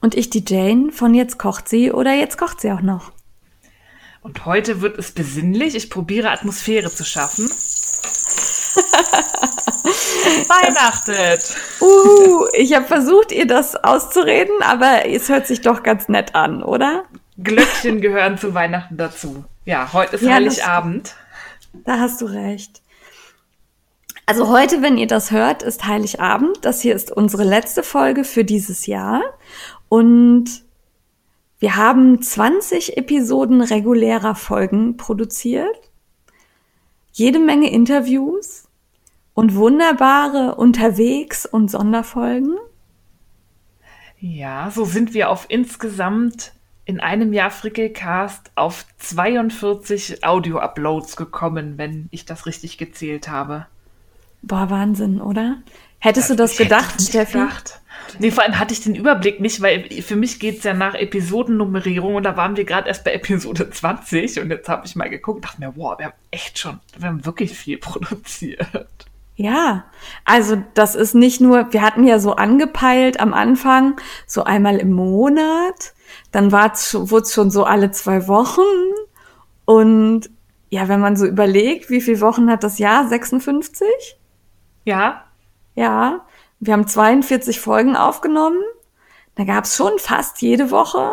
Und ich die Jane von Jetzt kocht sie oder Jetzt kocht sie auch noch. Und heute wird es besinnlich. Ich probiere Atmosphäre zu schaffen. Weihnachtet. Uh, ich habe versucht, ihr das auszureden, aber es hört sich doch ganz nett an, oder? Glöckchen gehören zu Weihnachten dazu. Ja, heute ist ja, Heiligabend. Da hast du recht. Also heute, wenn ihr das hört, ist Heiligabend. Das hier ist unsere letzte Folge für dieses Jahr. Und wir haben 20 Episoden regulärer Folgen produziert. Jede Menge Interviews und wunderbare Unterwegs- und Sonderfolgen. Ja, so sind wir auf insgesamt in einem Jahr Frickelcast auf 42 Audio-Uploads gekommen, wenn ich das richtig gezählt habe. Boah, Wahnsinn, oder? Hättest das, du das gedacht, Steffi? Gedacht. Nee, vor allem hatte ich den Überblick nicht, weil für mich geht es ja nach Episodennummerierung und da waren wir gerade erst bei Episode 20 und jetzt habe ich mal geguckt und dachte mir, wow, wir haben echt schon, wir haben wirklich viel produziert. Ja, also das ist nicht nur, wir hatten ja so angepeilt am Anfang, so einmal im Monat, dann wurde es schon so alle zwei Wochen und ja, wenn man so überlegt, wie viele Wochen hat das Jahr? 56? Ja. Ja, wir haben 42 Folgen aufgenommen. Da gab es schon fast jede Woche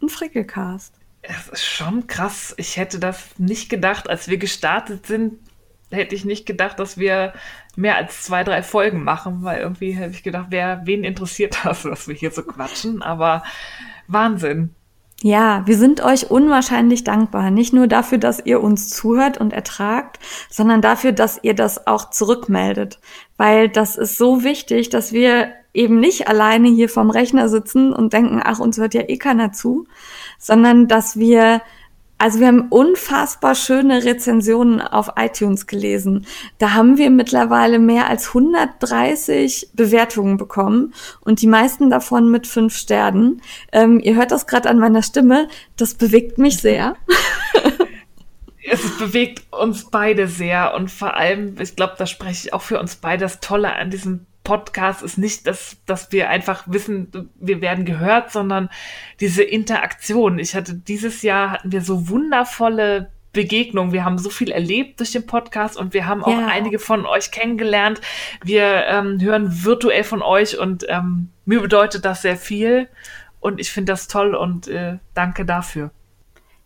einen Frickelcast. Es ist schon krass. Ich hätte das nicht gedacht, als wir gestartet sind, hätte ich nicht gedacht, dass wir mehr als zwei, drei Folgen machen, weil irgendwie hätte ich gedacht, wer, wen interessiert das, dass wir hier so quatschen, aber Wahnsinn. Ja, wir sind euch unwahrscheinlich dankbar. Nicht nur dafür, dass ihr uns zuhört und ertragt, sondern dafür, dass ihr das auch zurückmeldet. Weil das ist so wichtig, dass wir eben nicht alleine hier vorm Rechner sitzen und denken, ach, uns hört ja eh keiner zu, sondern dass wir also wir haben unfassbar schöne Rezensionen auf iTunes gelesen. Da haben wir mittlerweile mehr als 130 Bewertungen bekommen und die meisten davon mit fünf Sternen. Ähm, ihr hört das gerade an meiner Stimme. Das bewegt mich sehr. es bewegt uns beide sehr und vor allem, ich glaube, da spreche ich auch für uns beide. Das Tolle an diesem Podcast ist nicht, dass, dass wir einfach wissen, wir werden gehört, sondern diese Interaktion. Ich hatte dieses Jahr hatten wir so wundervolle Begegnungen. Wir haben so viel erlebt durch den Podcast und wir haben auch ja. einige von euch kennengelernt. Wir ähm, hören virtuell von euch und ähm, mir bedeutet das sehr viel und ich finde das toll und äh, danke dafür.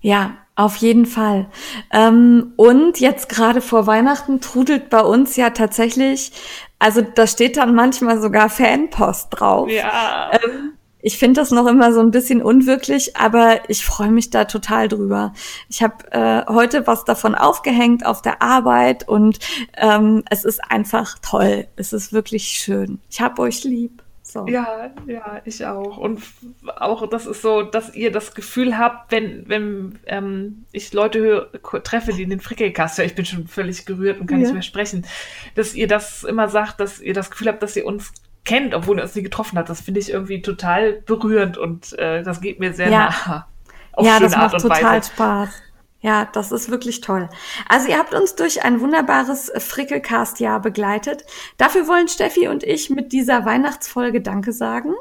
Ja, auf jeden Fall. Ähm, und jetzt gerade vor Weihnachten trudelt bei uns ja tatsächlich, also da steht dann manchmal sogar Fanpost drauf. Ja. Ähm, ich finde das noch immer so ein bisschen unwirklich, aber ich freue mich da total drüber. Ich habe äh, heute was davon aufgehängt auf der Arbeit und ähm, es ist einfach toll. Es ist wirklich schön. Ich hab euch lieb. So. Ja, ja, ich auch. Und auch das ist so, dass ihr das Gefühl habt, wenn, wenn ähm, ich Leute höre, treffe, die in den Frickelcast hören, ich bin schon völlig gerührt und kann ja. nicht mehr sprechen, dass ihr das immer sagt, dass ihr das Gefühl habt, dass ihr uns kennt, obwohl ihr uns nie getroffen habt. Das finde ich irgendwie total berührend und äh, das geht mir sehr ja. nah. Auf ja, das macht total Weise. Spaß. Ja, das ist wirklich toll. Also ihr habt uns durch ein wunderbares Frickelcast-Jahr begleitet. Dafür wollen Steffi und ich mit dieser Weihnachtsfolge Danke sagen.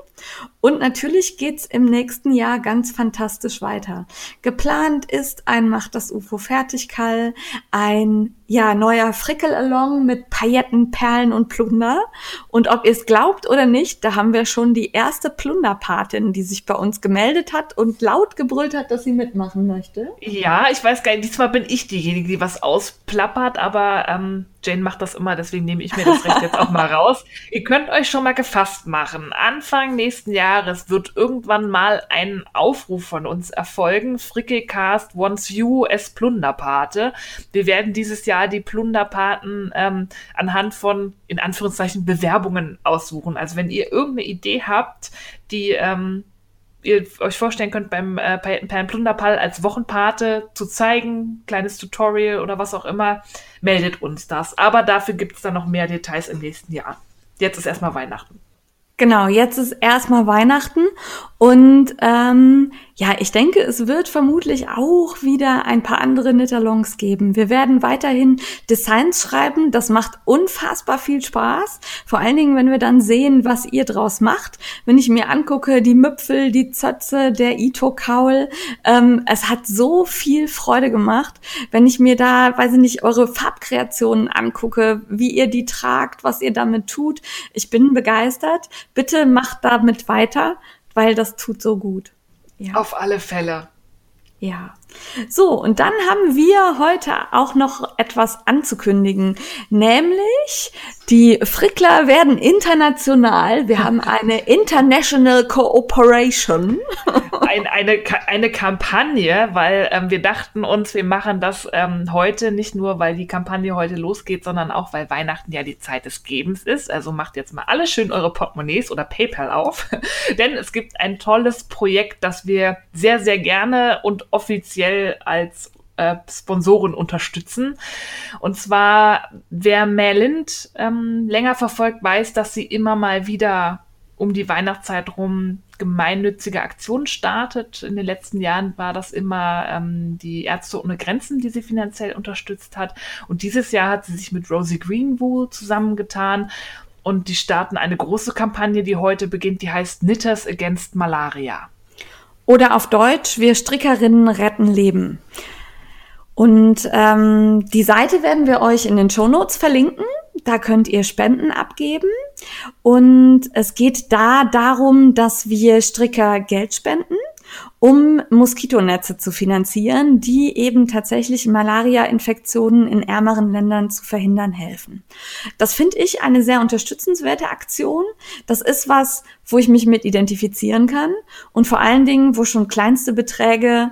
Und natürlich geht's im nächsten Jahr ganz fantastisch weiter. Geplant ist ein Macht das UFO fertig, Kall, ein ja, neuer Frickel-Along mit Pailletten, Perlen und Plunder. Und ob ihr es glaubt oder nicht, da haben wir schon die erste Plunderpatin, die sich bei uns gemeldet hat und laut gebrüllt hat, dass sie mitmachen möchte. Ja, ich weiß gar nicht, diesmal bin ich diejenige, die was ausplappert, aber ähm, Jane macht das immer, deswegen nehme ich mir das Recht jetzt auch mal raus. Ihr könnt euch schon mal gefasst machen. Anfang nächsten Jahres wird irgendwann mal ein Aufruf von uns erfolgen. Frickelcast wants you as Plunderpate. Wir werden dieses Jahr die Plunderpaten ähm, anhand von, in Anführungszeichen, Bewerbungen aussuchen. Also wenn ihr irgendeine Idee habt, die ähm, ihr euch vorstellen könnt, beim äh, Pan Plunderpal als Wochenpate zu zeigen, kleines Tutorial oder was auch immer, meldet uns das. Aber dafür gibt es dann noch mehr Details im nächsten Jahr. Jetzt ist erstmal Weihnachten. Genau, jetzt ist erstmal Weihnachten und ähm, ja, ich denke, es wird vermutlich auch wieder ein paar andere Knitterlongs geben. Wir werden weiterhin Designs schreiben. Das macht unfassbar viel Spaß. Vor allen Dingen, wenn wir dann sehen, was ihr draus macht. Wenn ich mir angucke, die Müpfel, die Zötze, der Ito-Kaul. Ähm, es hat so viel Freude gemacht. Wenn ich mir da, weiß ich nicht, eure Farbkreationen angucke, wie ihr die tragt, was ihr damit tut. Ich bin begeistert. Bitte macht damit weiter, weil das tut so gut. Ja. Auf alle Fälle. Ja. So, und dann haben wir heute auch noch etwas anzukündigen, nämlich die Frickler werden international. Wir haben eine International Cooperation. Ein, eine, eine Kampagne, weil ähm, wir dachten uns, wir machen das ähm, heute nicht nur, weil die Kampagne heute losgeht, sondern auch, weil Weihnachten ja die Zeit des Gebens ist. Also macht jetzt mal alle schön eure Portemonnaies oder PayPal auf, denn es gibt ein tolles Projekt, das wir sehr, sehr gerne und offiziell als äh, Sponsoren unterstützen. Und zwar, wer Merlind ähm, länger verfolgt, weiß, dass sie immer mal wieder um die Weihnachtszeit rum gemeinnützige Aktionen startet. In den letzten Jahren war das immer ähm, die Ärzte ohne Grenzen, die sie finanziell unterstützt hat. Und dieses Jahr hat sie sich mit Rosie Greenwood zusammengetan und die starten eine große Kampagne, die heute beginnt, die heißt Knitters Against Malaria. Oder auf Deutsch, wir Strickerinnen retten Leben. Und ähm, die Seite werden wir euch in den Show Notes verlinken. Da könnt ihr Spenden abgeben. Und es geht da darum, dass wir Stricker Geld spenden, um Moskitonetze zu finanzieren, die eben tatsächlich Malaria-Infektionen in ärmeren Ländern zu verhindern helfen. Das finde ich eine sehr unterstützenswerte Aktion. Das ist was, wo ich mich mit identifizieren kann und vor allen Dingen, wo schon kleinste Beträge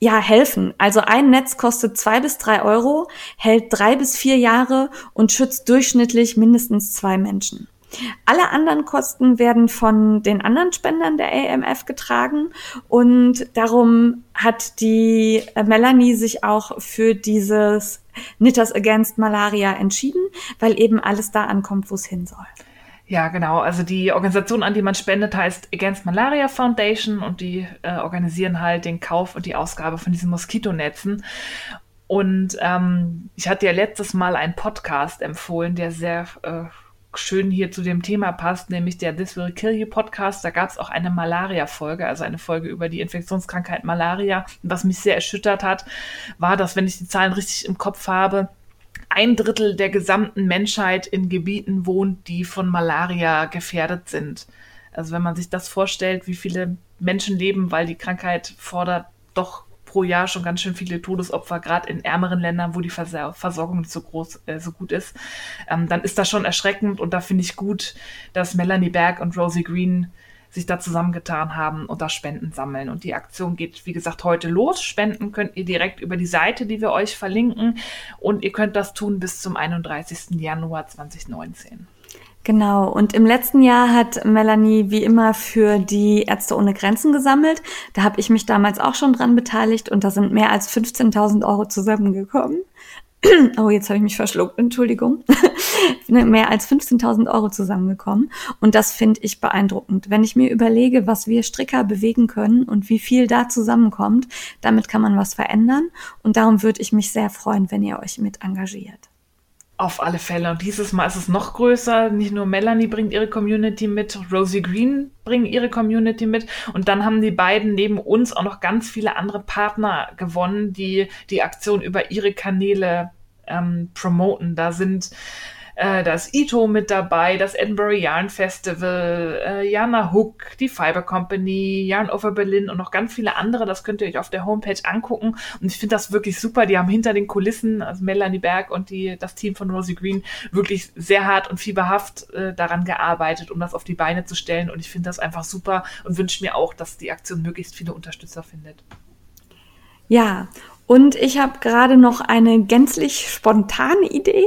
ja, helfen. Also ein Netz kostet zwei bis drei Euro, hält drei bis vier Jahre und schützt durchschnittlich mindestens zwei Menschen. Alle anderen Kosten werden von den anderen Spendern der AMF getragen und darum hat die äh, Melanie sich auch für dieses Knitters Against Malaria entschieden, weil eben alles da ankommt, wo es hin soll. Ja, genau. Also die Organisation, an die man spendet, heißt Against Malaria Foundation und die äh, organisieren halt den Kauf und die Ausgabe von diesen Moskitonetzen. Und ähm, ich hatte ja letztes Mal einen Podcast empfohlen, der sehr äh, schön hier zu dem Thema passt, nämlich der This Will Kill You Podcast. Da gab es auch eine Malaria-Folge, also eine Folge über die Infektionskrankheit Malaria. Was mich sehr erschüttert hat, war, dass, wenn ich die Zahlen richtig im Kopf habe, ein Drittel der gesamten Menschheit in Gebieten wohnt, die von Malaria gefährdet sind. Also wenn man sich das vorstellt, wie viele Menschen leben, weil die Krankheit fordert doch pro Jahr schon ganz schön viele Todesopfer, gerade in ärmeren Ländern, wo die Versorgung nicht so groß, äh, so gut ist, ähm, dann ist das schon erschreckend und da finde ich gut, dass Melanie Berg und Rosie Green sich da zusammengetan haben und da Spenden sammeln. Und die Aktion geht, wie gesagt, heute los. Spenden könnt ihr direkt über die Seite, die wir euch verlinken. Und ihr könnt das tun bis zum 31. Januar 2019. Genau, und im letzten Jahr hat Melanie wie immer für die Ärzte ohne Grenzen gesammelt. Da habe ich mich damals auch schon dran beteiligt und da sind mehr als 15.000 Euro zusammengekommen. oh, jetzt habe ich mich verschluckt, Entschuldigung. mehr als 15.000 Euro zusammengekommen. Und das finde ich beeindruckend. Wenn ich mir überlege, was wir Stricker bewegen können und wie viel da zusammenkommt, damit kann man was verändern. Und darum würde ich mich sehr freuen, wenn ihr euch mit engagiert. Auf alle Fälle. Und dieses Mal ist es noch größer. Nicht nur Melanie bringt ihre Community mit, Rosie Green bringt ihre Community mit. Und dann haben die beiden neben uns auch noch ganz viele andere Partner gewonnen, die die Aktion über ihre Kanäle ähm, promoten. Da sind äh, da ist Ito mit dabei, das Edinburgh Yarn Festival, äh, Jana Hook, die Fiber Company, Yarn Over Berlin und noch ganz viele andere. Das könnt ihr euch auf der Homepage angucken. Und ich finde das wirklich super. Die haben hinter den Kulissen, also Melanie Berg und die, das Team von Rosie Green, wirklich sehr hart und fieberhaft äh, daran gearbeitet, um das auf die Beine zu stellen. Und ich finde das einfach super und wünsche mir auch, dass die Aktion möglichst viele Unterstützer findet. Ja, Und ich habe gerade noch eine gänzlich spontane Idee.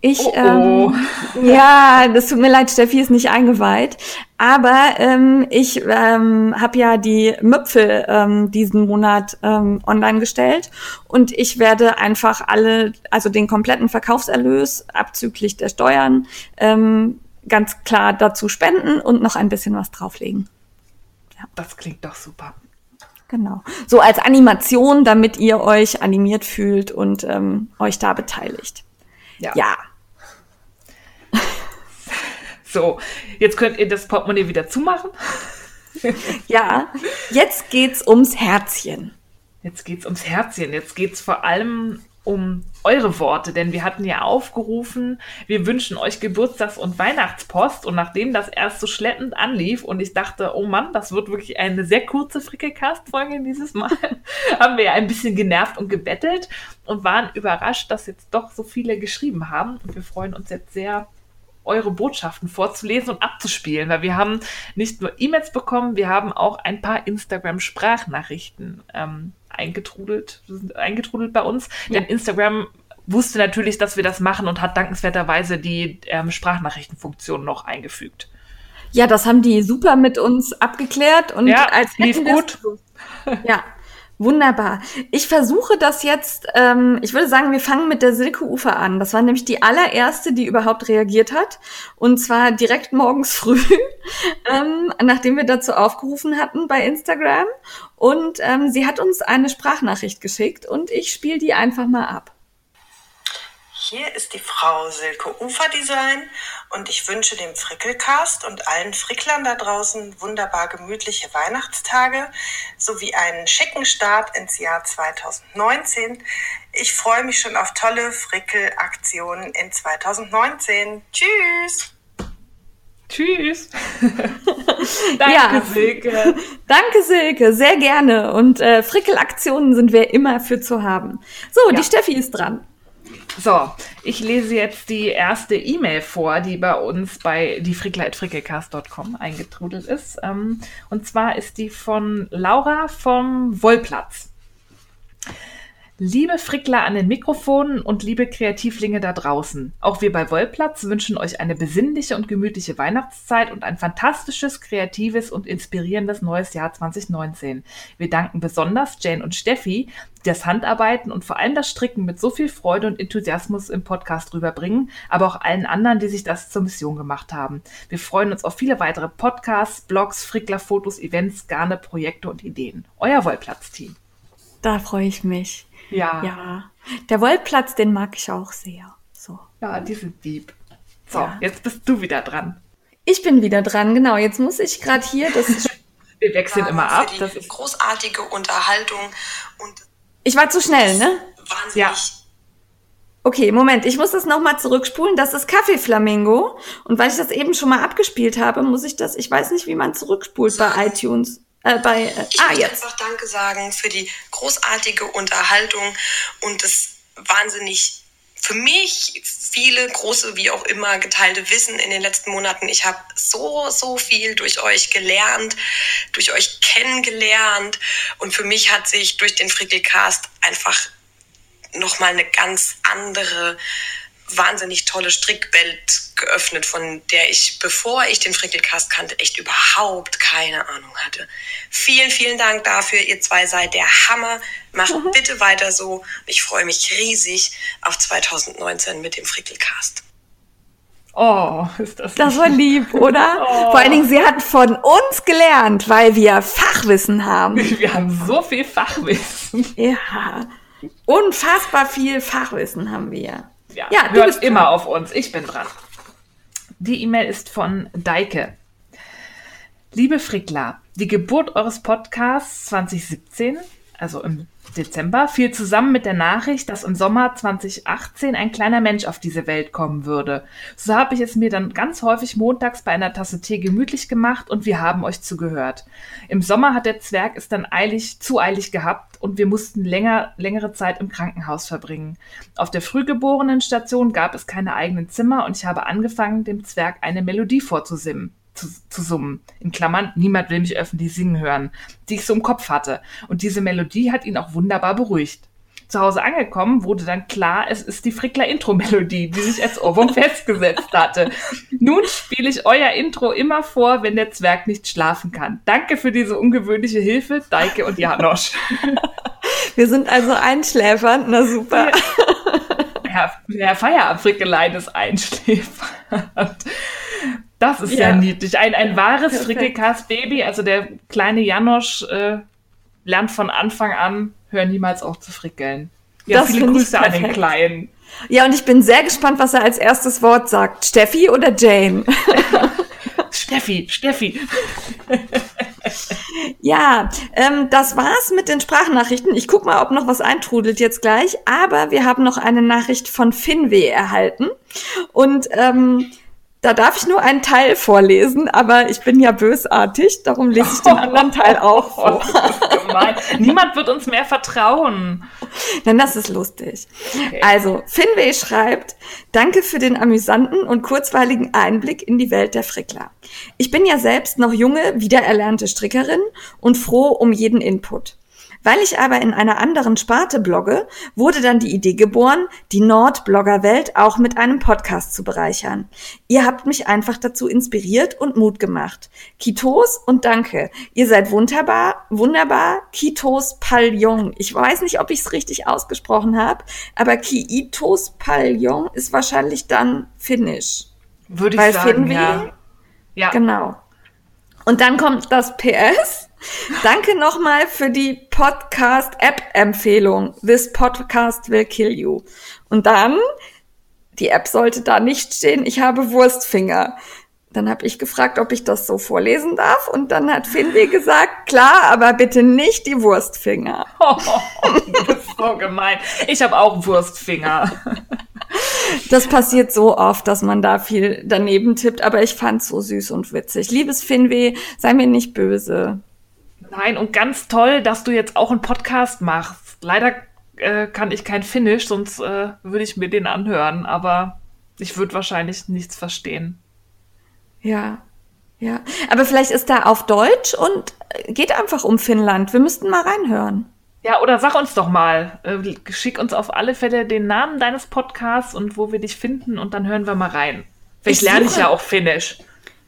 Ich, oh, oh. Ähm, ja, das tut mir leid, Steffi ist nicht eingeweiht. Aber ähm, ich ähm, habe ja die Müpfel ähm, diesen Monat ähm, online gestellt und ich werde einfach alle, also den kompletten Verkaufserlös abzüglich der Steuern ähm, ganz klar dazu spenden und noch ein bisschen was drauflegen. Ja. Das klingt doch super. Genau. So als Animation, damit ihr euch animiert fühlt und ähm, euch da beteiligt. Ja. ja. So, jetzt könnt ihr das Portemonnaie wieder zumachen. ja, jetzt geht's ums Herzchen. Jetzt geht's ums Herzchen. Jetzt geht's vor allem um eure Worte, denn wir hatten ja aufgerufen, wir wünschen euch Geburtstags- und Weihnachtspost. Und nachdem das erst so schleppend anlief und ich dachte, oh Mann, das wird wirklich eine sehr kurze Frickelcast-Folge dieses Mal, haben wir ja ein bisschen genervt und gebettelt und waren überrascht, dass jetzt doch so viele geschrieben haben. Und wir freuen uns jetzt sehr, eure Botschaften vorzulesen und abzuspielen, weil wir haben nicht nur E-Mails bekommen, wir haben auch ein paar Instagram-Sprachnachrichten ähm, eingetrudelt, sind eingetrudelt bei uns. Ja. Denn Instagram wusste natürlich, dass wir das machen und hat dankenswerterweise die ähm, Sprachnachrichtenfunktion noch eingefügt. Ja, das haben die super mit uns abgeklärt und ja, als lief gut. Ja, Wunderbar. Ich versuche das jetzt, ähm, ich würde sagen, wir fangen mit der Silke Ufer an. Das war nämlich die allererste, die überhaupt reagiert hat. Und zwar direkt morgens früh, ähm, nachdem wir dazu aufgerufen hatten bei Instagram. Und ähm, sie hat uns eine Sprachnachricht geschickt und ich spiele die einfach mal ab. Hier ist die Frau Silke Uferdesign und ich wünsche dem Frickelcast und allen Fricklern da draußen wunderbar gemütliche Weihnachtstage sowie einen schicken Start ins Jahr 2019. Ich freue mich schon auf tolle Frickelaktionen in 2019. Tschüss! Tschüss. Danke, ja. Silke. Danke, Silke. Sehr gerne. Und äh, Frickelaktionen sind wir immer für zu haben. So, ja. die Steffi ist dran. So, ich lese jetzt die erste E-Mail vor, die bei uns bei diefrickler.frickelcast.com eingetrudelt ist. Ähm, und zwar ist die von Laura vom Wollplatz. Liebe Frickler an den Mikrofonen und liebe Kreativlinge da draußen, auch wir bei Wollplatz wünschen euch eine besinnliche und gemütliche Weihnachtszeit und ein fantastisches, kreatives und inspirierendes neues Jahr 2019. Wir danken besonders Jane und Steffi, die das Handarbeiten und vor allem das Stricken mit so viel Freude und Enthusiasmus im Podcast rüberbringen, aber auch allen anderen, die sich das zur Mission gemacht haben. Wir freuen uns auf viele weitere Podcasts, Blogs, Frickler-Fotos, Events, Garne, Projekte und Ideen. Euer Wollplatz-Team. Da freue ich mich. Ja. Ja. Der Wollplatz, den mag ich auch sehr. So. Ja, die sind lieb. So, ja. jetzt bist du wieder dran. Ich bin wieder dran, genau. Jetzt muss ich gerade hier das. Wir wechseln immer ab. Das ist großartige Unterhaltung und. Ich war zu schnell, ne? Wahnsinnig. Ja. Okay, Moment, ich muss das nochmal zurückspulen. Das ist Kaffeeflamingo. Und weil ich das eben schon mal abgespielt habe, muss ich das, ich weiß nicht, wie man zurückspult bei iTunes. Äh, bei, äh, ich ah, jetzt. einfach Danke sagen für die großartige Unterhaltung und das wahnsinnig für mich viele große, wie auch immer, geteilte Wissen in den letzten Monaten. Ich habe so, so viel durch euch gelernt, durch euch kennengelernt. Und für mich hat sich durch den Frickelcast einfach nochmal eine ganz andere wahnsinnig tolle Strickwelt geöffnet, von der ich, bevor ich den Frickelcast kannte, echt überhaupt keine Ahnung hatte. Vielen, vielen Dank dafür. Ihr zwei seid der Hammer. Macht mhm. bitte weiter so. Ich freue mich riesig auf 2019 mit dem Frickelcast. Oh, ist das Das war lieb, oder? Oh. Vor allen Dingen, sie hat von uns gelernt, weil wir Fachwissen haben. Wir haben so viel Fachwissen. Ja, unfassbar viel Fachwissen haben wir. Ja, ja du bist immer auf uns. Ich bin dran. Die E-Mail ist von Deike. Liebe Frickler, die Geburt eures Podcasts 2017, also im Dezember, fiel zusammen mit der Nachricht, dass im Sommer 2018 ein kleiner Mensch auf diese Welt kommen würde. So habe ich es mir dann ganz häufig montags bei einer Tasse Tee gemütlich gemacht und wir haben euch zugehört. Im Sommer hat der Zwerg es dann eilig, zu eilig gehabt und wir mussten länger, längere Zeit im Krankenhaus verbringen. Auf der Frühgeborenen-Station gab es keine eigenen Zimmer und ich habe angefangen, dem Zwerg eine Melodie vorzusimmen zu, zu summen. In Klammern, niemand will mich öffentlich singen hören, die ich so im Kopf hatte. Und diese Melodie hat ihn auch wunderbar beruhigt. zu Hause angekommen, wurde dann klar, es ist die Frickler-Intro-Melodie, die sich als Ohrwurm festgesetzt hatte. Nun spiele ich euer Intro immer vor, wenn der Zwerg nicht schlafen kann. Danke für diese ungewöhnliche Hilfe, Deike und Janosch. Wir sind also Einschläfern, na super. Ja. Herr, Herr Feierabendfrickelein ist einschläfernd. Das ist ja, ja niedlich. Ein, ein wahres Frickelcast-Baby. Also der kleine Janosch äh, lernt von Anfang an, hör niemals auf zu frickeln. Ja, das viele Grüße an den Kleinen. Ja, und ich bin sehr gespannt, was er als erstes Wort sagt. Steffi oder Jane? Steffi, Steffi. ja, ähm, das war's mit den Sprachnachrichten. Ich guck mal, ob noch was eintrudelt jetzt gleich. Aber wir haben noch eine Nachricht von Finweh erhalten. Und ähm, da darf ich nur einen Teil vorlesen, aber ich bin ja bösartig, darum lese ich den anderen Teil auch vor. Oh, Niemand wird uns mehr vertrauen. Denn das ist lustig. Okay. Also, Finway schreibt, danke für den amüsanten und kurzweiligen Einblick in die Welt der Frickler. Ich bin ja selbst noch junge, wiedererlernte Strickerin und froh um jeden Input. Weil ich aber in einer anderen Sparte blogge, wurde dann die Idee geboren, die Nord-Blogger-Welt auch mit einem Podcast zu bereichern. Ihr habt mich einfach dazu inspiriert und Mut gemacht. Kitos und danke. Ihr seid wunderbar, wunderbar. Kitos Palion. Ich weiß nicht, ob ich es richtig ausgesprochen habe, aber Kiitos Palion ist wahrscheinlich dann Finnisch. Würde ich Weil sagen, Finweh, ja. Ja. Genau. Und dann kommt das PS. Danke nochmal für die Podcast-App-Empfehlung. This podcast will kill you. Und dann, die App sollte da nicht stehen, ich habe Wurstfinger. Dann habe ich gefragt, ob ich das so vorlesen darf. Und dann hat Finley gesagt, klar, aber bitte nicht die Wurstfinger. Oh, das ist so gemein. Ich habe auch Wurstfinger. Das passiert so oft, dass man da viel daneben tippt, aber ich fand's so süß und witzig. Liebes Finweh, sei mir nicht böse. Nein, und ganz toll, dass du jetzt auch einen Podcast machst. Leider äh, kann ich kein Finnisch, sonst äh, würde ich mir den anhören, aber ich würde wahrscheinlich nichts verstehen. Ja, ja. Aber vielleicht ist da auf Deutsch und geht einfach um Finnland. Wir müssten mal reinhören. Ja, oder sag uns doch mal, äh, schick uns auf alle Fälle den Namen deines Podcasts und wo wir dich finden und dann hören wir mal rein. Vielleicht ich lerne ich ja auch Finnisch.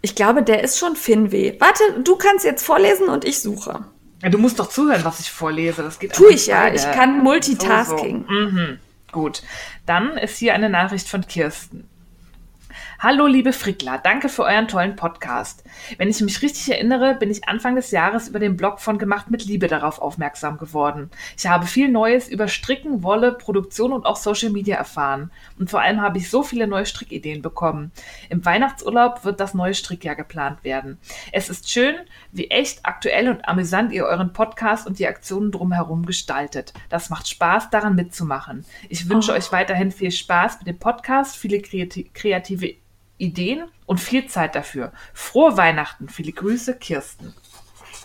Ich glaube, der ist schon Finweh. Warte, du kannst jetzt vorlesen und ich suche. Ja, du musst doch zuhören, was ich vorlese. Das geht Tu ich ja. Beide. Ich kann Multitasking. So, so. Mhm. Gut. Dann ist hier eine Nachricht von Kirsten. Hallo, liebe Frickler, danke für euren tollen Podcast. Wenn ich mich richtig erinnere, bin ich Anfang des Jahres über den Blog von Gemacht mit Liebe darauf aufmerksam geworden. Ich habe viel Neues über Stricken, Wolle, Produktion und auch Social Media erfahren. Und vor allem habe ich so viele neue Strickideen bekommen. Im Weihnachtsurlaub wird das neue Strickjahr geplant werden. Es ist schön, wie echt aktuell und amüsant ihr euren Podcast und die Aktionen drumherum gestaltet. Das macht Spaß, daran mitzumachen. Ich wünsche oh. euch weiterhin viel Spaß mit dem Podcast, viele kreative Ideen und viel Zeit dafür. Frohe Weihnachten. Viele Grüße, Kirsten.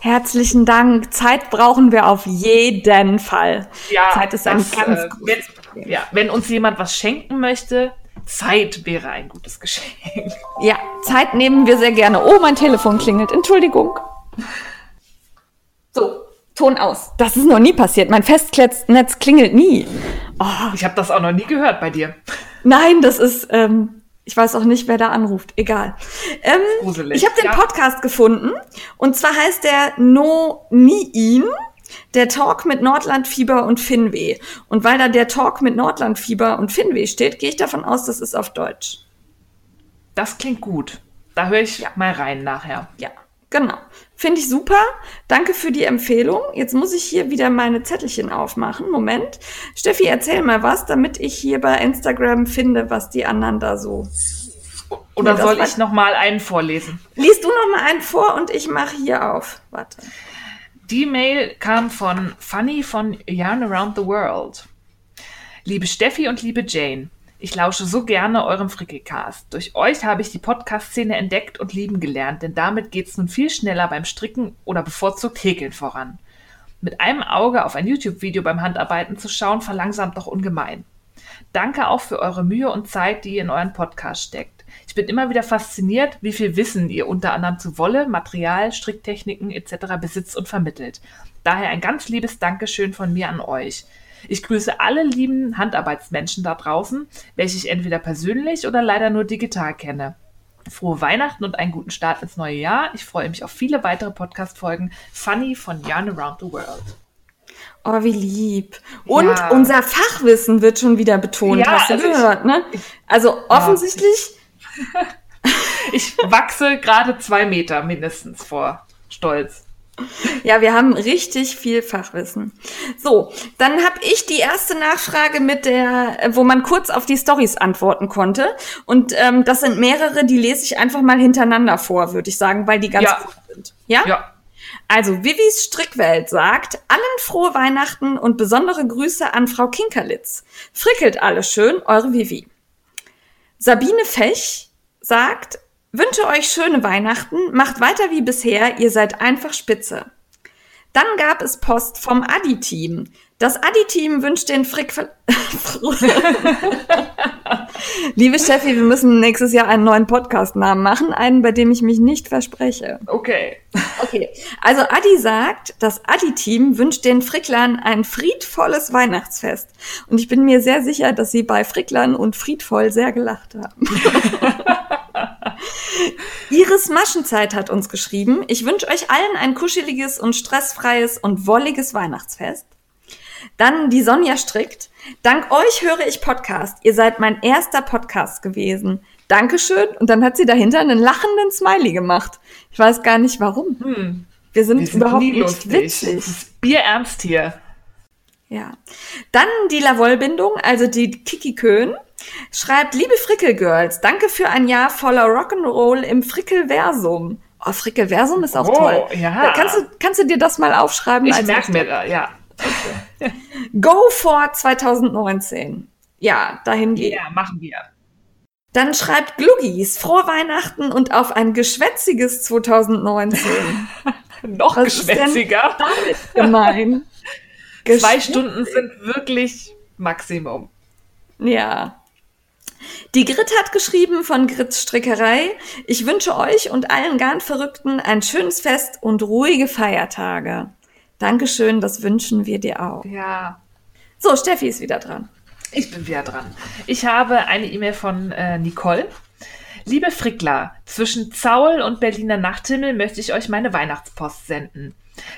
Herzlichen Dank. Zeit brauchen wir auf jeden Fall. Ja, Zeit ist das, ein ganz äh, wenn, ja, wenn uns jemand was schenken möchte, Zeit wäre ein gutes Geschenk. Ja, Zeit nehmen wir sehr gerne. Oh, mein Telefon klingelt. Entschuldigung. So, Ton aus. Das ist noch nie passiert. Mein Festnetz klingelt nie. Oh. Ich habe das auch noch nie gehört bei dir. Nein, das ist ähm, ich weiß auch nicht, wer da anruft. Egal. Ähm, ich habe den ja. Podcast gefunden. Und zwar heißt der No Niin. Der Talk mit Nordlandfieber und Finweh. Und weil da der Talk mit Nordlandfieber und Finweh steht, gehe ich davon aus, das ist auf Deutsch. Das klingt gut. Da höre ich ja. mal rein nachher. Ja, genau. Finde ich super. Danke für die Empfehlung. Jetzt muss ich hier wieder meine Zettelchen aufmachen. Moment. Steffi, erzähl mal was, damit ich hier bei Instagram finde, was die anderen da so. Oder nee, soll ich noch mal einen vorlesen? Liest du noch mal einen vor und ich mache hier auf. Warte. Die Mail kam von Funny von Yarn Around the World. Liebe Steffi und liebe Jane. Ich lausche so gerne eurem Frickelcast. Durch euch habe ich die Podcast-Szene entdeckt und lieben gelernt, denn damit geht's nun viel schneller beim Stricken oder bevorzugt Häkeln voran. Mit einem Auge auf ein YouTube-Video beim Handarbeiten zu schauen, verlangsamt doch ungemein. Danke auch für eure Mühe und Zeit, die ihr in euren Podcast steckt. Ich bin immer wieder fasziniert, wie viel Wissen ihr unter anderem zu Wolle, Material, Stricktechniken etc. besitzt und vermittelt. Daher ein ganz liebes Dankeschön von mir an euch. Ich grüße alle lieben Handarbeitsmenschen da draußen, welche ich entweder persönlich oder leider nur digital kenne. Frohe Weihnachten und einen guten Start ins neue Jahr. Ich freue mich auf viele weitere Podcast-Folgen. Funny von Yarn Around the World. Oh, wie lieb. Und Ja. unser Fachwissen wird schon wieder betont. Ja, Hast du also ich- gehört, ne? Also offensichtlich, Ich wachse gerade zwei Meter mindestens vor Stolz. Ja, wir haben richtig viel Fachwissen. So, dann habe ich die erste Nachfrage mit der, wo man kurz auf die Stories antworten konnte. Und ähm, das sind mehrere, die lese ich einfach mal hintereinander vor, würde ich sagen, weil die ganz Ja. gut sind. Ja? Ja. Also, Vivis Strickwelt sagt, allen frohe Weihnachten und besondere Grüße an Frau Kinkerlitz. Frickelt alles schön, eure Vivi. Sabine Fech sagt, wünsche euch schöne Weihnachten, macht weiter wie bisher, ihr seid einfach spitze. Dann gab es Post vom Adi-Team. Das Adi-Team wünscht den Frick... Liebe Steffi, wir müssen nächstes Jahr einen neuen Podcast-Namen machen, einen, bei dem ich mich nicht verspreche. Okay. Okay, also Adi sagt, das Adi-Team wünscht den Fricklern ein friedvolles Weihnachtsfest. Und ich bin mir sehr sicher, dass sie bei Fricklern und friedvoll sehr gelacht haben. Iris Maschenzeit hat uns geschrieben, ich wünsche euch allen ein kuscheliges und stressfreies und wolliges Weihnachtsfest. Dann die Sonja strickt. Dank euch höre ich Podcast. Ihr seid mein erster Podcast gewesen. Dankeschön. Und dann hat sie dahinter einen lachenden Smiley gemacht. Ich weiß gar nicht warum. Hm. Wir sind, Wir sind überhaupt nicht lustig. witzig. Bierernst hier. Ja. Dann die Lavoll-Bindung, also die Kiki Köhn, schreibt, liebe Frickel-Girls, danke für ein Jahr voller Rock'n'Roll im Frickelversum. Oh, Frickelversum ist auch Oh, toll. ja. Kannst du, kannst du dir das mal aufschreiben? Ich merke mir da, ja. Go for 2019. Ja, dahin geht. Ja, machen wir. Dann schreibt Gluggies, frohe Weihnachten und auf ein geschwätziges 2019. Noch Was geschwätziger. gemein? Zwei Stunden sind wirklich Maximum. Ja. Die Grit hat geschrieben von Grits Strickerei. Ich wünsche euch und allen Garnverrückten ein schönes Fest und ruhige Feiertage. Dankeschön, das wünschen wir dir auch. Ja. So, Steffi ist wieder dran. Ich bin wieder dran. Ich habe eine E-Mail von äh, Nicole. Liebe Frickler, zwischen Zaul und Berliner Nachthimmel möchte ich euch meine Weihnachtspost senden.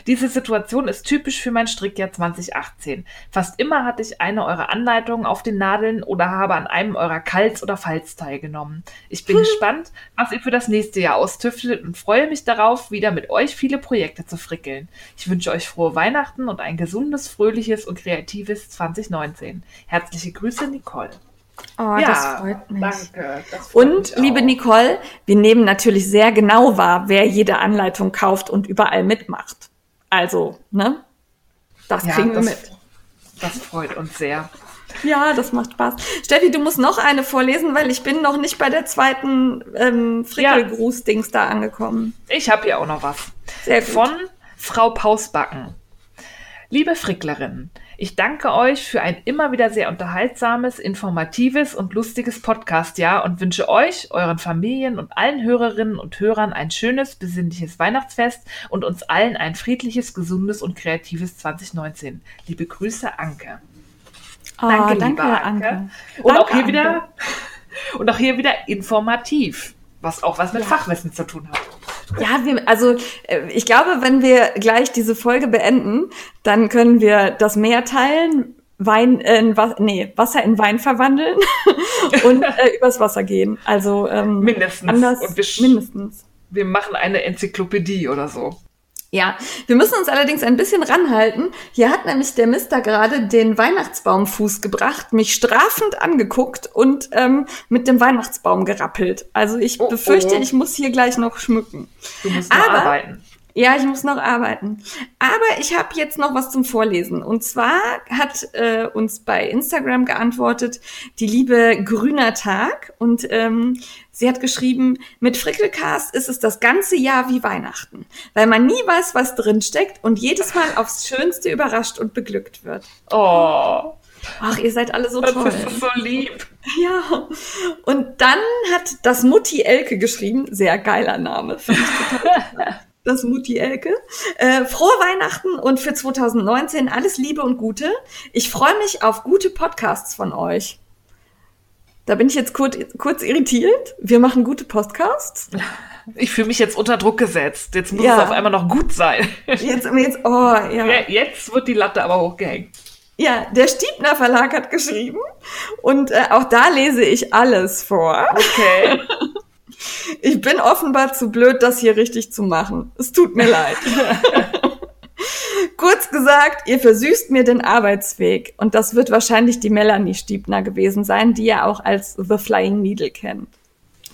Diese Situation ist typisch für mein Strickjahr 2018. Fast immer hatte ich eine eurer Anleitungen auf den Nadeln oder habe an einem eurer Kalz- oder Falz teilgenommen. Ich bin gespannt, was ihr für das nächste Jahr austüftelt und freue mich darauf, wieder mit euch viele Projekte zu frickeln. Ich wünsche euch frohe Weihnachten und ein gesundes, fröhliches und kreatives 2019. Herzliche Grüße, Nicole. Oh, das freut mich. Danke. Das freut Und mich liebe. Nicole, wir nehmen natürlich sehr genau wahr, wer jede Anleitung kauft und überall mitmacht. Also, ne? Das Ja, kriegen wir das- mit. Das freut uns sehr. Ja, das macht Spaß. Steffi, du musst noch eine vorlesen, weil ich bin noch nicht bei der zweiten ähm, Frickelgruß-Dings da angekommen. Ich habe hier auch noch was. Sehr gut. Von Frau Pausbacken. Liebe Fricklerin, ich danke euch für ein immer wieder sehr unterhaltsames, informatives und lustiges Podcast-Jahr und wünsche euch, euren Familien und allen Hörerinnen und Hörern ein schönes, besinnliches Weihnachtsfest und uns allen ein friedliches, gesundes und kreatives 2019. Liebe Grüße, Anke. Oh, Danke, danke, liebe Anke. Anke. Und Danke, auch hier Anke. wieder und auch hier wieder informativ, was auch was mit Ja. Fachwissen zu tun hat. Ja, wir, also äh, ich glaube, wenn wir gleich diese Folge beenden, dann können wir das Meer teilen, Wein in was, nee, Wasser in Wein verwandeln und äh, übers Wasser gehen. Also ähm, Mindestens. Anders, Und wir mindestens. Wir machen eine Enzyklopädie oder so. Ja, wir müssen uns allerdings ein bisschen ranhalten. Hier hat nämlich der Mister gerade den Weihnachtsbaumfuß gebracht, mich strafend angeguckt und ähm, mit dem Weihnachtsbaum gerappelt. Also ich Oh, befürchte, oh. ich muss hier gleich noch schmücken. Du musst Aber- arbeiten. Ja, ich muss noch arbeiten. Aber ich habe jetzt noch was zum Vorlesen. Und zwar hat äh, uns bei Instagram geantwortet die liebe Grüner Tag. Und ähm, sie hat geschrieben, mit Frickelcast ist es das ganze Jahr wie Weihnachten. Weil man nie weiß, was drin steckt und jedes Mal aufs Schönste überrascht und beglückt wird. Oh, Ach, ihr seid alle so das toll. ist so lieb. Ja. Und dann hat das Mutti Elke geschrieben. Sehr geiler Name. finde ich total. das Mutti Elke. Äh, frohe Weihnachten und für 2019 alles Liebe und Gute. Ich freue mich auf gute Podcasts von euch. Da bin ich jetzt kurz, kurz irritiert. Wir machen gute Podcasts. Ich fühle mich jetzt unter Druck gesetzt. Jetzt muss Ja. es auf einmal noch gut sein. Jetzt, jetzt, oh, ja. Ja, Jetzt wird die Latte aber hochgehängt. Ja, der Stiebner Verlag hat geschrieben und äh, auch da lese ich alles vor. Okay. Ich bin offenbar zu blöd, das hier richtig zu machen. Es tut mir leid. Kurz gesagt, ihr versüßt mir den Arbeitsweg. Und das wird wahrscheinlich die Melanie Stiebner gewesen sein, die ihr auch als The Flying Needle kennt.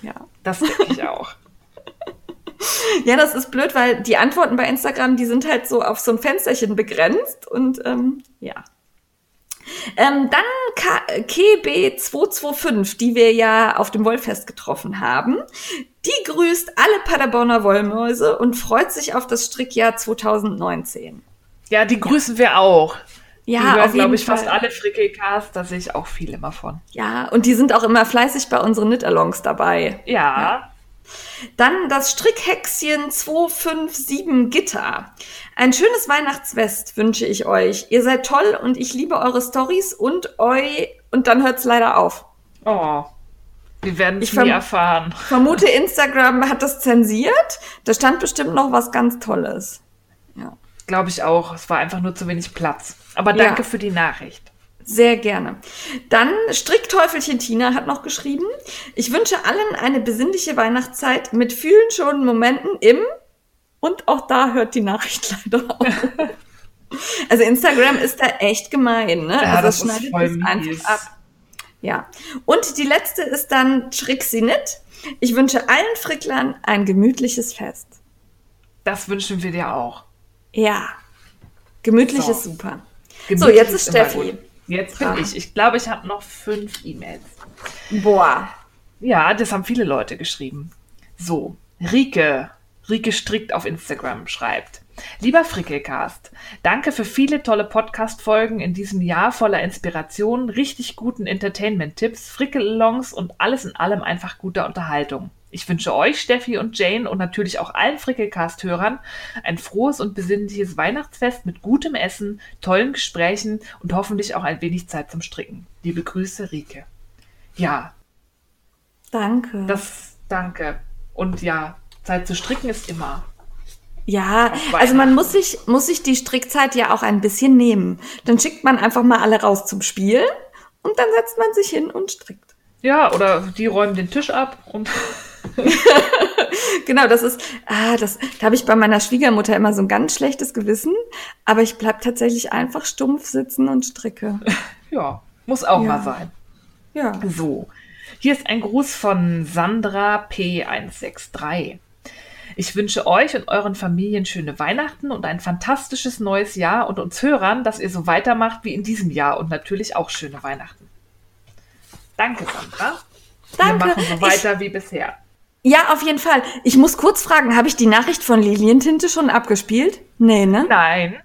Ja. Das denke ich auch. Ja, das ist blöd, weil die Antworten bei Instagram, die sind halt so auf so ein Fensterchen begrenzt und ähm, ja. Ähm, dann K KB225, die wir ja auf dem Wollfest getroffen haben. Die grüßt alle Paderborner Wollmäuse und freut sich auf das Strickjahr 2019. Ja, die grüßen wir auch. Ja, die hören, glaube ich, Fall. fast alle Frickelcasts. Da sehe ich auch viel immer von. Ja, und die sind auch immer fleißig bei unseren Knit-Alongs dabei. Ja. Dann das Strickhexchen 257 Gitter. Ein schönes Weihnachtsfest wünsche ich euch. Ihr seid toll und ich liebe eure Stories und eu und dann hört's leider auf. Oh. Wir werden es Ich nie erfahren. Vermute Instagram hat das zensiert. Da stand bestimmt noch was ganz Tolles. Ja, Glaube ich auch. Es war einfach nur zu wenig Platz. Aber Ja. danke für die Nachricht. Sehr gerne. Dann Strickteufelchen Tina hat noch geschrieben. Ich wünsche allen eine besinnliche Weihnachtszeit mit vielen schönen Momenten im und auch da hört die Nachricht leider auf. Also Instagram ist da echt gemein, ne? Ja, also das schneidet es einfach mies. ab. Ja. Und die letzte ist dann Schrixinit. Ich wünsche allen Fricklern ein gemütliches Fest. Das wünschen wir dir auch. Ja. Gemütlich So. ist super. Gemütlich jetzt ist Steffi. Jetzt bin Dran. ich. Ich glaube, ich habe noch fünf E-Mails. Boah. Ja, das haben viele Leute geschrieben. So, Rike. Rike strickt auf Instagram schreibt. Lieber Frickelcast, danke für viele tolle Podcast-Folgen in diesem Jahr voller Inspiration, richtig guten Entertainment-Tipps, Frickel-Alongs und alles in allem einfach guter Unterhaltung. Ich wünsche euch, Steffi und Jane und natürlich auch allen Frickelcast-Hörern ein frohes und besinnliches Weihnachtsfest mit gutem Essen, tollen Gesprächen und hoffentlich auch ein wenig Zeit zum Stricken. Liebe Grüße, Rike. Ja, Danke. das, danke. Und ja, Zeit zu stricken ist immer. Ja, also man muss sich, muss sich die Strickzeit ja auch ein bisschen nehmen. Dann schickt man einfach mal alle raus zum Spiel und dann setzt man sich hin und strickt. Ja, oder die räumen den Tisch ab und Genau, das ist, ah, das, da habe ich bei meiner Schwiegermutter immer so ein ganz schlechtes Gewissen, aber ich bleib tatsächlich einfach stumpf sitzen und stricke. ja, muss auch Ja. mal sein. Ja. So, hier ist ein Gruß von Sandra P163. Ich wünsche euch und euren Familien schöne Weihnachten und ein fantastisches neues Jahr und uns Hörern, dass ihr so weitermacht wie in diesem Jahr und natürlich auch schöne Weihnachten. Danke, Sandra. Danke. Wir machen so weiter wie bisher. Ja, auf jeden Fall. Ich muss kurz fragen, habe ich die Nachricht von Lilientinte schon abgespielt? Nee, ne? Nein,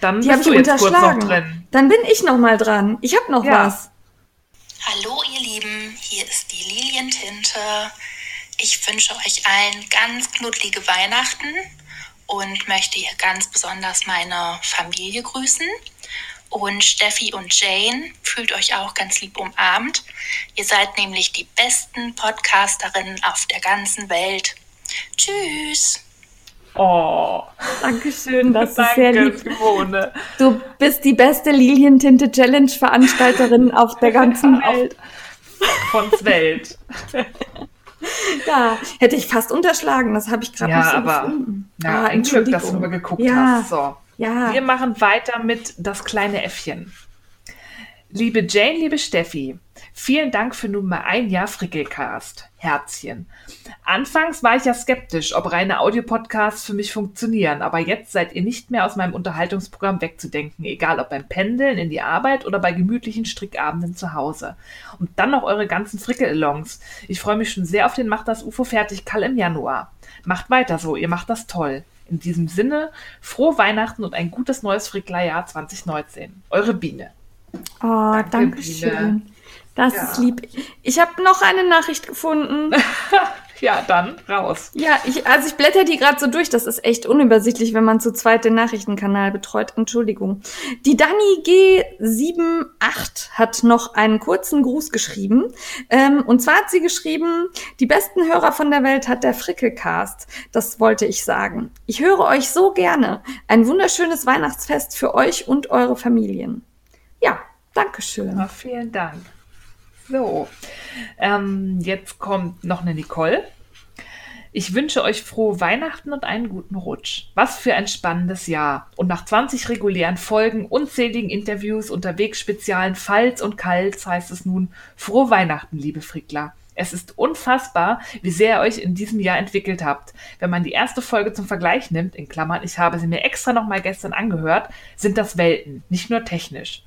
dann Die bist ich du jetzt kurz noch unterschlagen. drin. Dann bin ich noch mal dran. Ich habe noch Ja. was. Hallo ihr Lieben, hier ist die Lilientinte. Ich wünsche euch allen ganz knuddelige Weihnachten und möchte hier ganz besonders meine Familie grüßen. Und Steffi und Jane, fühlt euch auch ganz lieb umarmt. Ihr seid nämlich die besten Podcasterinnen auf der ganzen Welt. Tschüss! Oh, Dankeschön, das ist danke, sehr lieb. Simone. Du bist die beste Lilientinte Challenge Veranstalterin auf der ganzen Welt. Von's Welt. Ja, hätte ich fast unterschlagen, das habe ich gerade Ja, nicht so aber gefunden. ja, Ah, ein Glück, dass du mal geguckt ja, hast. So. Ja, Wir machen weiter mit das kleine Äffchen. Liebe Jane, liebe Steffi, vielen Dank für nunmehr ein Jahr Frickelcast. Herzchen. Anfangs war ich ja skeptisch, ob reine Audiopodcasts für mich funktionieren, aber jetzt seid ihr nicht mehr aus meinem Unterhaltungsprogramm wegzudenken, egal ob beim Pendeln in die Arbeit oder bei gemütlichen Strickabenden zu Hause. Und dann noch eure ganzen Frickel-Alongs. Ich freue mich schon sehr auf den Macht das UFO fertig Kall im Januar. Macht weiter so, ihr macht das toll. In diesem Sinne, frohe Weihnachten und ein gutes neues Fricklerjahr 2019. Eure Biene. oh, Danke, danke Biene. schön. Das Ja. ist lieb. Ich habe noch eine Nachricht gefunden. Ja, dann raus. Ja, ich, also ich blätter die gerade so durch. Das ist echt unübersichtlich, wenn man zu zweit den Nachrichtenkanal betreut. Entschuldigung. Die Dani G78 hat noch einen kurzen Gruß geschrieben. Ähm, und zwar hat sie geschrieben, die besten Hörer von der Welt hat der Frickelcast. Das wollte ich sagen. Ich höre euch so gerne. Ein wunderschönes Weihnachtsfest für euch und eure Familien. Ja, Dankeschön. Ja, vielen Dank. So, ähm, jetzt kommt noch eine Nicole. Ich wünsche euch frohe Weihnachten und einen guten Rutsch. Was für ein spannendes Jahr. Und nach 20 regulären Folgen, unzähligen Interviews, unterwegs Spezialen, Falls und Kals heißt es nun frohe Weihnachten, liebe Frickler. Es ist unfassbar, wie sehr ihr euch in diesem Jahr entwickelt habt. Wenn man die erste Folge zum Vergleich nimmt, in Klammern, ich habe sie mir extra nochmal gestern angehört, sind das Welten, nicht nur technisch.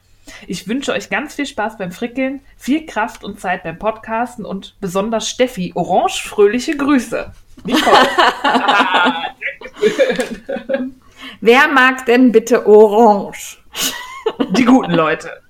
Ich wünsche euch ganz viel Spaß beim Frickeln, viel Kraft und Zeit beim Podcasten und besonders Steffi orange fröhliche Grüße. Nicole. Wer mag denn bitte Orange? Die guten Leute.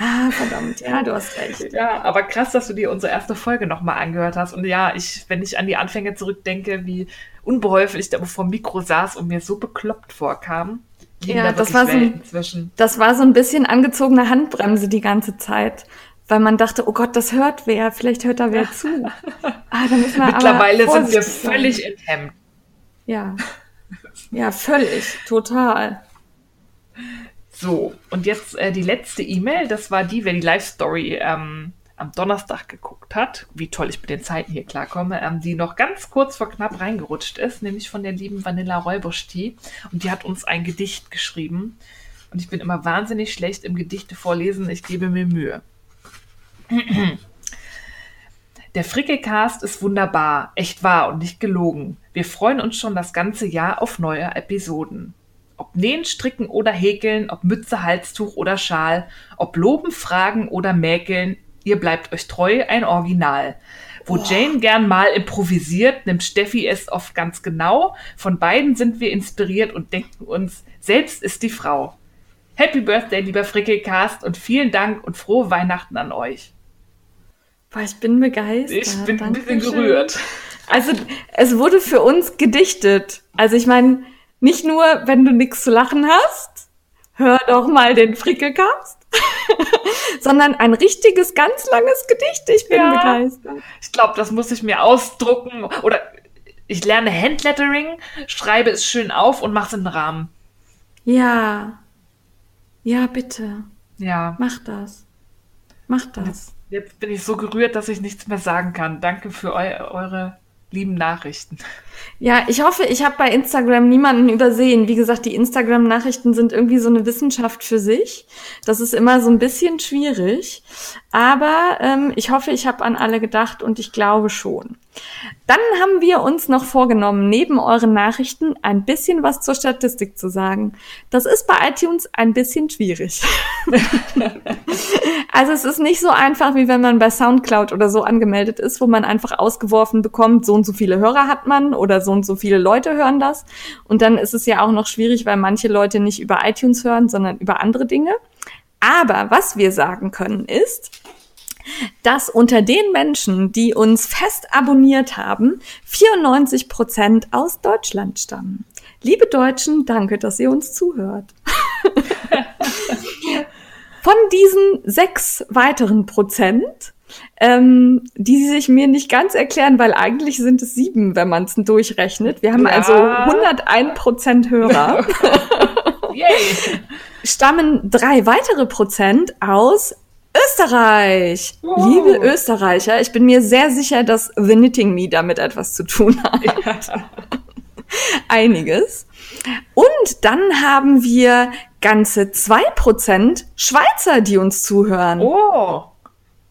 Ah, verdammt, ja, du hast recht. Ja, aber krass, dass du dir unsere erste Folge nochmal angehört hast. Und ja, ich, wenn ich an die Anfänge zurückdenke, wie unbeholfen ich da vor dem Mikro saß und mir so bekloppt vorkam. Ja, da das war, so ein, das war so ein bisschen angezogene Handbremse die ganze Zeit. Weil man dachte, oh Gott, das hört wer, vielleicht hört da wer zu. Ah, da müssen wir Mittlerweile sind wir völlig enthemmt. Ja. Ja, völlig, total. So, und jetzt äh, die letzte E-Mail, das war die, wer die Live-Story ähm, am Donnerstag geguckt hat, wie toll ich mit den Zeiten hier klarkomme, ähm, die noch ganz kurz vor knapp reingerutscht ist, nämlich von der lieben Vanilla Räubersti. Und die hat uns ein Gedicht geschrieben. Und ich bin immer wahnsinnig schlecht im Gedichte vorlesen. Ich gebe mir Mühe. Der Frickelcast ist wunderbar, echt wahr und nicht gelogen. Wir freuen uns schon das ganze Jahr auf neue Episoden. Ob nähen, stricken oder häkeln, ob Mütze, Halstuch oder Schal, ob loben, fragen oder mäkeln, Ihr bleibt euch treu, ein Original. Wo Boah. Jane gern mal improvisiert, nimmt Steffi es oft ganz genau. Von beiden sind wir inspiriert und denken uns, selbst ist die Frau. Happy Birthday, lieber Frickelcast, und vielen Dank und frohe Weihnachten an euch. Boah, ich bin begeistert. Ich bin ein bisschen gerührt. Also, es wurde für uns gedichtet. Also, ich meine, nicht nur, wenn du nichts zu lachen hast, hör doch mal den Frickelcast. sondern ein richtiges, ganz langes Gedicht. Ich bin ja, begeistert. Ich glaube, das muss ich mir ausdrucken oder ich lerne Handlettering, schreibe es schön auf und mache es in den Rahmen. Ja. Ja, bitte. Ja. Mach das. Mach das. Jetzt, jetzt bin ich so gerührt, dass ich nichts mehr sagen kann. Danke für eu eure lieben Nachrichten. Ja, ich hoffe, ich habe bei Instagram niemanden übersehen. Wie gesagt, die Instagram-Nachrichten sind irgendwie so eine Wissenschaft für sich. Das ist immer so ein bisschen schwierig. Aber ähm, ich hoffe, ich habe an alle gedacht und ich glaube schon. Dann haben wir uns noch vorgenommen, neben euren Nachrichten ein bisschen was zur Statistik zu sagen. Das ist bei iTunes ein bisschen schwierig. also es ist nicht so einfach, wie wenn man bei SoundCloud oder so angemeldet ist, wo man einfach ausgeworfen bekommt, so und so viele Hörer hat man oder so und so viele Leute hören das. Und dann ist es ja auch noch schwierig, weil manche Leute nicht über iTunes hören, sondern über andere Dinge. Aber was wir sagen können ist, dass unter den Menschen, die uns fest abonniert haben, 94 Prozent aus Deutschland stammen. Liebe Deutschen, danke, dass ihr uns zuhört. Von diesen sechs weiteren Prozent, ähm, die sich mir nicht ganz erklären, weil eigentlich sind es sieben, wenn man es durchrechnet. Wir haben ja. also 101 Prozent Hörer. Stammen drei weitere Prozent aus Österreich! Wow. Liebe Österreicher, ich bin mir sehr sicher, dass The Knitting Me damit etwas zu tun hat. Ja. Einiges. Und dann haben wir ganze zwei Prozent Schweizer, die uns zuhören. Oh.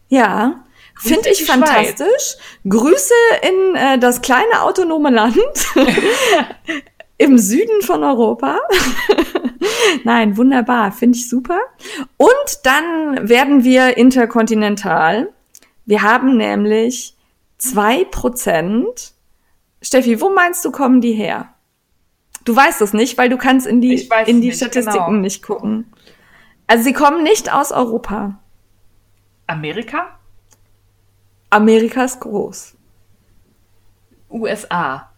Ja. Finde ich fantastisch. Schweiz. Grüße in äh, das kleine autonome Land im Süden von Europa. Nein, wunderbar, finde ich super. Und dann werden wir interkontinental. Wir haben nämlich zwei Prozent. Steffi, wo meinst du, kommen die her? Du weißt es nicht, weil du kannst in die, in die nicht, Statistiken genau. nicht gucken. Also sie kommen nicht aus Europa. Amerika? Amerika ist groß. USA.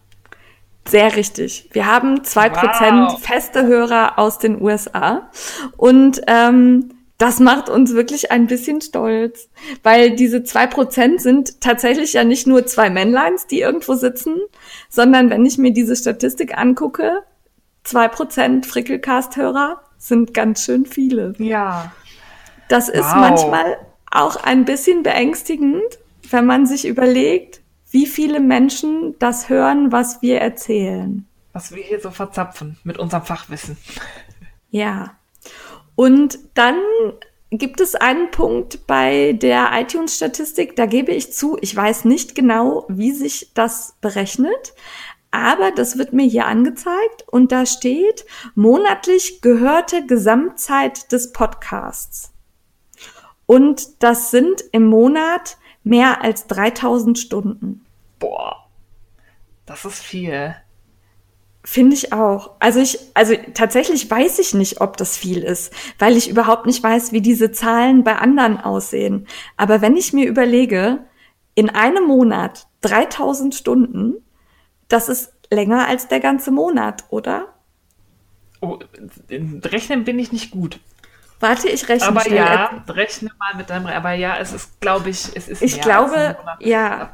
Sehr richtig. Wir haben zwei Prozent Wow. feste Hörer aus den USA. Und ähm, das macht uns wirklich ein bisschen stolz, weil diese zwei Prozent sind tatsächlich ja nicht nur zwei Männleins, die irgendwo sitzen, sondern wenn ich mir diese Statistik angucke, zwei Prozent Frickelcast-Hörer sind ganz schön viele. Ja. Das ist Wow. manchmal auch ein bisschen beängstigend, wenn man sich überlegt, wie viele Menschen das hören, was wir erzählen. Was wir hier so verzapfen mit unserem Fachwissen. Ja. Und dann gibt es einen Punkt bei der iTunes-Statistik, da gebe ich zu, ich weiß nicht genau, wie sich das berechnet, aber das wird mir hier angezeigt und da steht monatlich gehörte Gesamtzeit des Podcasts. Und das sind im Monat mehr als 3000 Stunden. Boah. Das ist viel. Finde ich auch. Also ich, also tatsächlich weiß ich nicht, ob das viel ist, weil ich überhaupt nicht weiß, wie diese Zahlen bei anderen aussehen. Aber wenn ich mir überlege, in einem Monat 3000 Stunden, das ist länger als der ganze Monat, oder? Oh, in Rechnen bin ich nicht gut. Warte, ich rechne Aber schnell. ja, rechne mal mit deinem. Aber ja, es ist, glaube ich, es ist Ich glaube, als ein Monat. ja.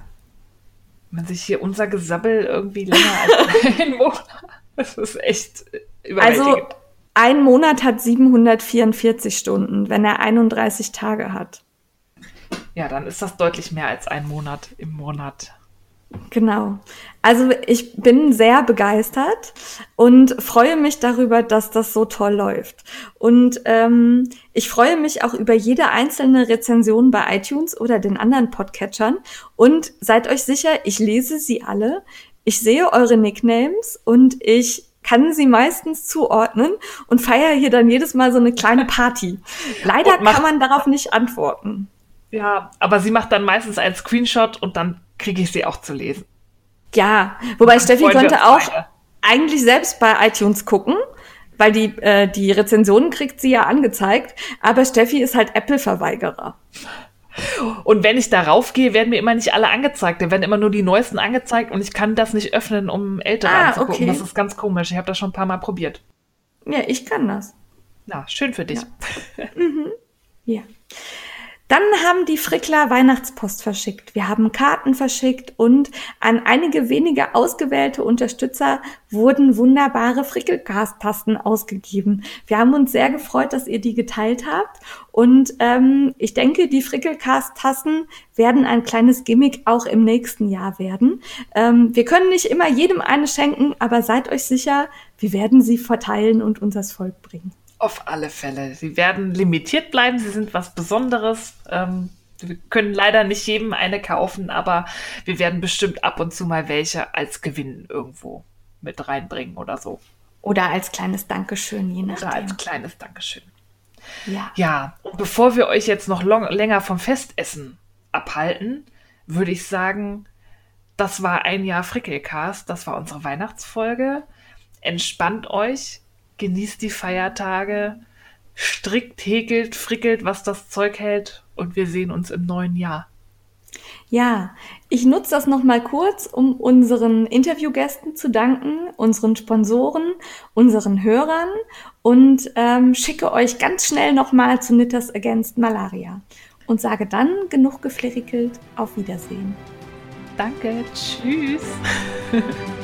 Wenn sich hier unser Gesabbel irgendwie länger als ein Monat. Das ist echt Also überwältigend. ein Monat hat 744 Stunden, wenn er 31 Tage hat. ja, dann ist das deutlich mehr als ein Monat im Monat. Genau. Also ich bin sehr begeistert und freue mich darüber, dass das so toll läuft. Und ähm, ich freue mich auch über jede einzelne Rezension bei iTunes oder den anderen Podcatchern. Und seid euch sicher, ich lese sie alle. Ich sehe eure Nicknames und ich kann sie meistens zuordnen und feiere hier dann jedes Mal so eine kleine Party. Leider kann man darauf nicht antworten. Ja, aber sie macht dann meistens einen Screenshot und dann kriege ich sie auch zu lesen. Ja, wobei Steffi uns auch beide. eigentlich selbst bei iTunes gucken, weil die, äh, die Rezensionen kriegt sie ja angezeigt, aber Steffi ist halt Apple-Verweigerer. Und wenn ich darauf gehe, werden mir immer nicht alle angezeigt. Da werden immer nur die neuesten angezeigt und ich kann das nicht öffnen, um ältere Ah, anzugucken. okay. Das ist ganz komisch. Ich habe das schon ein paar Mal probiert. Ja, ich kann das. Na, schön für dich. Ja. Dann haben die Frickler Weihnachtspost verschickt. Wir haben Karten verschickt und an einige wenige ausgewählte Unterstützer wurden wunderbare Frickelcast-Tasten ausgegeben. Wir haben uns sehr gefreut, dass ihr die geteilt habt. Und ähm, ich denke, die Frickelcast-Tasten werden ein kleines Gimmick auch im nächsten Jahr werden. Ähm, wir können nicht immer jedem eine schenken, aber seid euch sicher, wir werden sie verteilen und unters Volk bringen. Auf alle Fälle. Sie werden limitiert bleiben. Sie sind was Besonderes. Ähm, wir können leider nicht jedem eine kaufen, aber wir werden bestimmt ab und zu mal welche als Gewinn irgendwo mit reinbringen oder so. Oder als kleines Dankeschön, je Oder nachdem. als kleines Dankeschön. Ja. Ja, und bevor wir euch jetzt noch long, länger vom Festessen abhalten, würde ich sagen, das war ein Jahr Frickelcast, das war unsere Weihnachtsfolge. Entspannt euch, genießt die Feiertage, strickt, häkelt, frickelt, was das Zeug hält und wir sehen uns im neuen Jahr. Ja, ich nutze das nochmal kurz, um unseren Interviewgästen zu danken, unseren Sponsoren, unseren Hörern und ähm, schicke euch ganz schnell nochmal zu Knitters Against Malaria und sage dann genug geflirikelt, auf Wiedersehen. Danke, tschüss.